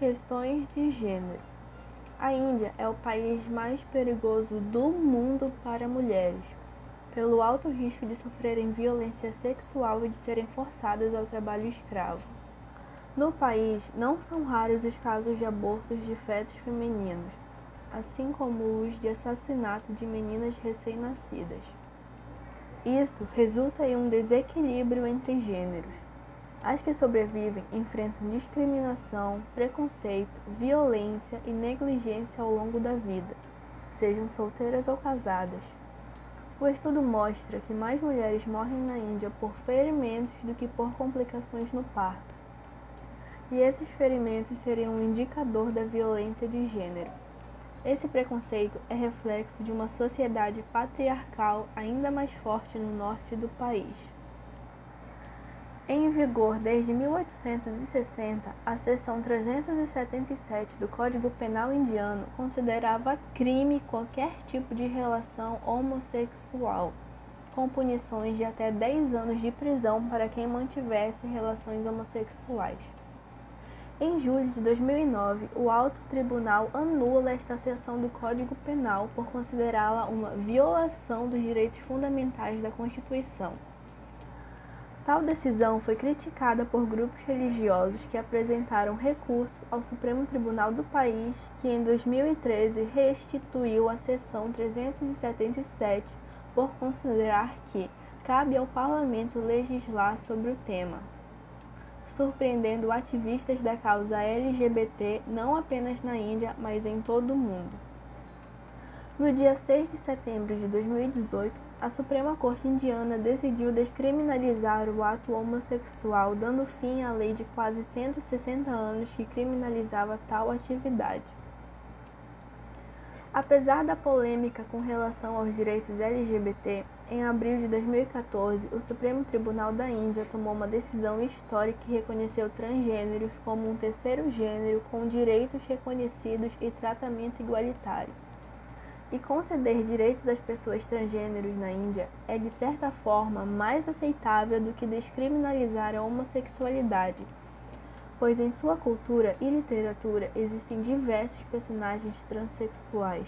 Questões de gênero. A Índia é o país mais perigoso do mundo para mulheres, pelo alto risco de sofrerem violência sexual e de serem forçadas ao trabalho escravo. No país, não são raros os casos de abortos de fetos femininos, assim como os de assassinato de meninas recém-nascidas. Isso resulta em um desequilíbrio entre gêneros. As que sobrevivem enfrentam discriminação, preconceito, violência e negligência ao longo da vida, sejam solteiras ou casadas. O estudo mostra que mais mulheres morrem na Índia por ferimentos do que por complicações no parto. E esses ferimentos seriam um indicador da violência de gênero. Esse preconceito é reflexo de uma sociedade patriarcal ainda mais forte no norte do país. Em vigor desde 1860, a seção 377 do Código Penal indiano considerava crime qualquer tipo de relação homossexual, com punições de até 10 anos de prisão para quem mantivesse relações homossexuais. Em julho de 2009, o Alto Tribunal anula esta seção do Código Penal por considerá-la uma violação dos direitos fundamentais da Constituição. Tal decisão foi criticada por grupos religiosos que apresentaram recurso ao Supremo Tribunal do país, que em 2013 restituiu a seção 377 por considerar que cabe ao parlamento legislar sobre o tema surpreendendo ativistas da causa LGBT não apenas na Índia, mas em todo o mundo. No dia 6 de setembro de 2018, a Suprema Corte Indiana decidiu descriminalizar o ato homossexual, dando fim à lei de quase 160 anos que criminalizava tal atividade. Apesar da polêmica com relação aos direitos LGBT, em abril de 2014, o Supremo Tribunal da Índia tomou uma decisão histórica que reconheceu transgêneros como um terceiro gênero com direitos reconhecidos e tratamento igualitário. E conceder direitos às pessoas transgêneros na Índia é, de certa forma, mais aceitável do que descriminalizar a homossexualidade pois em sua cultura e literatura existem diversos personagens transexuais.